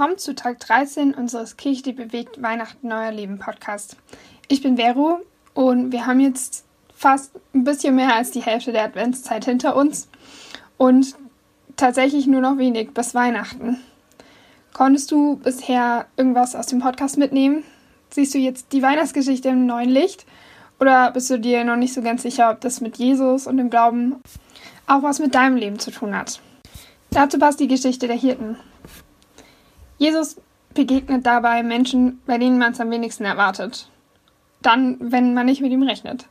Willkommen zu Tag 13 unseres Kirche, die bewegt Weihnachten Neuer Leben Podcast. Ich bin Vero und wir haben jetzt fast ein bisschen mehr als die Hälfte der Adventszeit hinter uns und tatsächlich nur noch wenig bis Weihnachten. Konntest du bisher irgendwas aus dem Podcast mitnehmen? Siehst du jetzt die Weihnachtsgeschichte im neuen Licht? Oder bist du dir noch nicht so ganz sicher, ob das mit Jesus und dem Glauben auch was mit deinem Leben zu tun hat? Dazu passt die Geschichte der Hirten. Jesus begegnet dabei Menschen, bei denen man es am wenigsten erwartet. Dann, wenn man nicht mit ihm rechnet.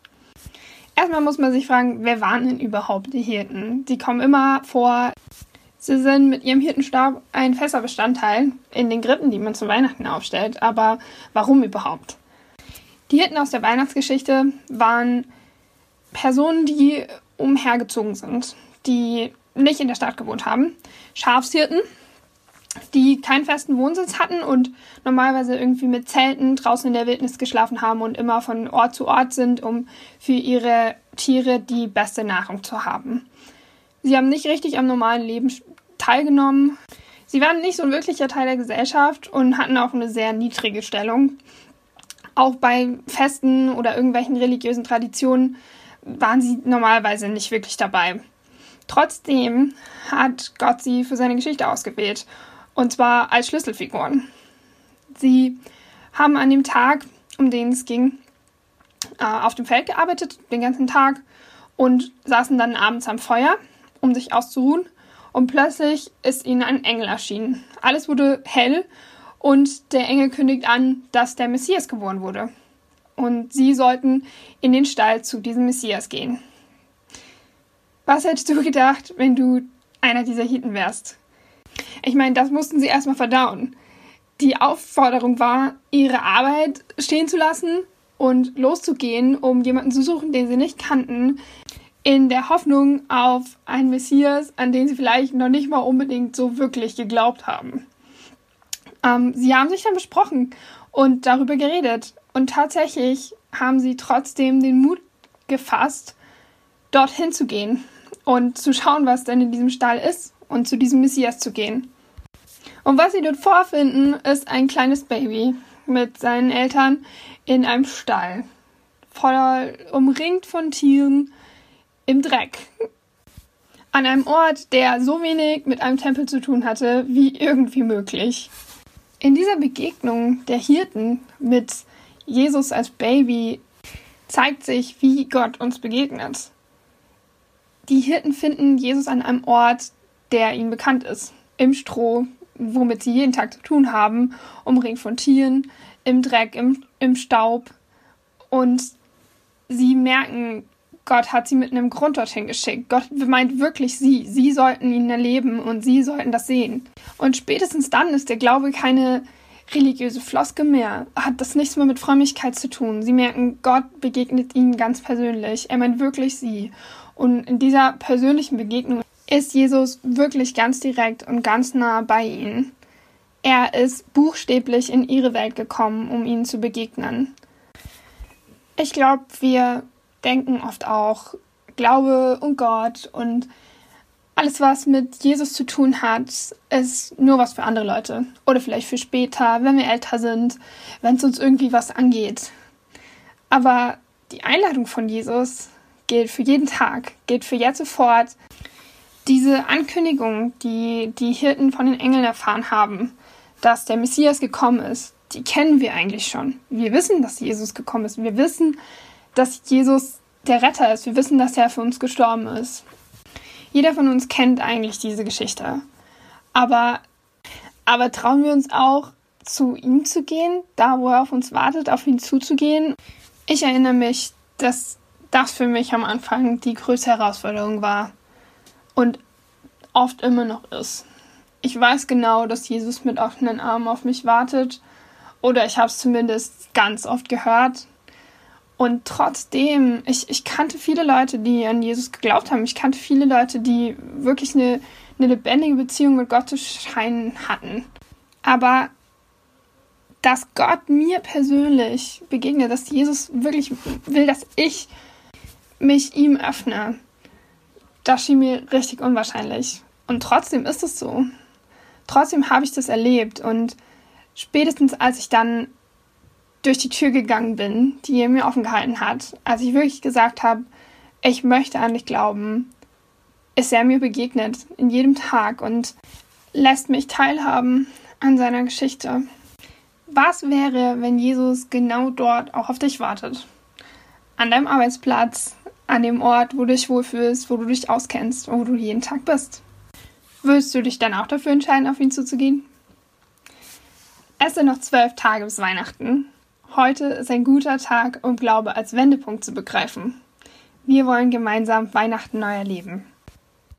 Erstmal muss man sich fragen, wer waren denn überhaupt die Hirten? Die kommen immer vor. Sie sind mit ihrem Hirtenstab ein fester Bestandteil in den Gritten, die man zu Weihnachten aufstellt. Aber warum überhaupt? Die Hirten aus der Weihnachtsgeschichte waren Personen, die umhergezogen sind, die nicht in der Stadt gewohnt haben. Schafshirten, die keinen festen Wohnsitz hatten und normalerweise irgendwie mit Zelten draußen in der Wildnis geschlafen haben und immer von Ort zu Ort sind, um für ihre Tiere die beste Nahrung zu haben. Sie haben nicht richtig am normalen Leben teilgenommen. Sie waren nicht so ein wirklicher Teil der Gesellschaft und hatten auch eine sehr niedrige Stellung. Auch bei Festen oder irgendwelchen religiösen Traditionen waren sie normalerweise nicht wirklich dabei. Trotzdem hat Gott sie für seine Geschichte ausgewählt und zwar als Schlüsselfiguren. Sie haben an dem Tag, um den es ging, äh, auf dem Feld gearbeitet, den ganzen Tag und saßen dann abends am Feuer, um sich auszuruhen. Und plötzlich ist ihnen ein Engel erschienen. Alles wurde hell und der Engel kündigt an, dass der Messias geboren wurde. Und sie sollten in den Stall zu diesem Messias gehen. Was hättest du gedacht, wenn du einer dieser Hiten wärst? Ich meine, das mussten sie erstmal verdauen. Die Aufforderung war, ihre Arbeit stehen zu lassen und loszugehen, um jemanden zu suchen, den sie nicht kannten, in der Hoffnung auf einen Messias, an den sie vielleicht noch nicht mal unbedingt so wirklich geglaubt haben. Ähm, sie haben sich dann besprochen und darüber geredet. Und tatsächlich haben sie trotzdem den Mut gefasst, dorthin zu gehen und zu schauen, was denn in diesem Stall ist und zu diesem Messias zu gehen. Und was sie dort vorfinden, ist ein kleines Baby mit seinen Eltern in einem Stall, voller umringt von Tieren im Dreck. An einem Ort, der so wenig mit einem Tempel zu tun hatte, wie irgendwie möglich. In dieser Begegnung der Hirten mit Jesus als Baby zeigt sich, wie Gott uns begegnet. Die Hirten finden Jesus an einem Ort, der ihnen bekannt ist. Im Stroh, womit sie jeden Tag zu tun haben, umringt von Tieren, im Dreck, im, im Staub. Und sie merken, Gott hat sie mit einem Grund dorthin geschickt. Gott meint wirklich sie. Sie sollten ihn erleben und sie sollten das sehen. Und spätestens dann ist der Glaube keine religiöse Floske mehr, hat das nichts mehr mit Frömmigkeit zu tun. Sie merken, Gott begegnet ihnen ganz persönlich. Er meint wirklich sie. Und in dieser persönlichen Begegnung ist Jesus wirklich ganz direkt und ganz nah bei ihnen. Er ist buchstäblich in ihre Welt gekommen, um ihnen zu begegnen. Ich glaube, wir denken oft auch, Glaube und Gott und alles, was mit Jesus zu tun hat, ist nur was für andere Leute. Oder vielleicht für später, wenn wir älter sind, wenn es uns irgendwie was angeht. Aber die Einladung von Jesus gilt für jeden Tag, gilt für jetzt sofort diese Ankündigung, die die Hirten von den Engeln erfahren haben, dass der Messias gekommen ist, die kennen wir eigentlich schon. Wir wissen, dass Jesus gekommen ist. Wir wissen, dass Jesus der Retter ist. Wir wissen, dass er für uns gestorben ist. Jeder von uns kennt eigentlich diese Geschichte. Aber, aber trauen wir uns auch, zu ihm zu gehen, da wo er auf uns wartet, auf ihn zuzugehen? Ich erinnere mich, dass das für mich am Anfang die größte Herausforderung war und oft immer noch ist. Ich weiß genau, dass Jesus mit offenen Armen auf mich wartet oder ich habe es zumindest ganz oft gehört. Und trotzdem, ich, ich kannte viele Leute, die an Jesus geglaubt haben. Ich kannte viele Leute, die wirklich eine, eine lebendige Beziehung mit Gott zu scheinen hatten. Aber dass Gott mir persönlich begegnet, dass Jesus wirklich will, dass ich mich ihm öffne, das schien mir richtig unwahrscheinlich. Und trotzdem ist es so. trotzdem habe ich das erlebt und spätestens als ich dann durch die Tür gegangen bin, die er mir offen gehalten hat, als ich wirklich gesagt habe, ich möchte an dich glauben, ist er mir begegnet in jedem Tag und lässt mich teilhaben an seiner Geschichte. Was wäre, wenn Jesus genau dort auch auf dich wartet? An deinem Arbeitsplatz, an dem Ort, wo du dich wohlfühlst, wo du dich auskennst, wo du jeden Tag bist. Würdest du dich dann auch dafür entscheiden, auf ihn zuzugehen? Es sind noch zwölf Tage bis Weihnachten. Heute ist ein guter Tag, um Glaube als Wendepunkt zu begreifen. Wir wollen gemeinsam Weihnachten neu erleben.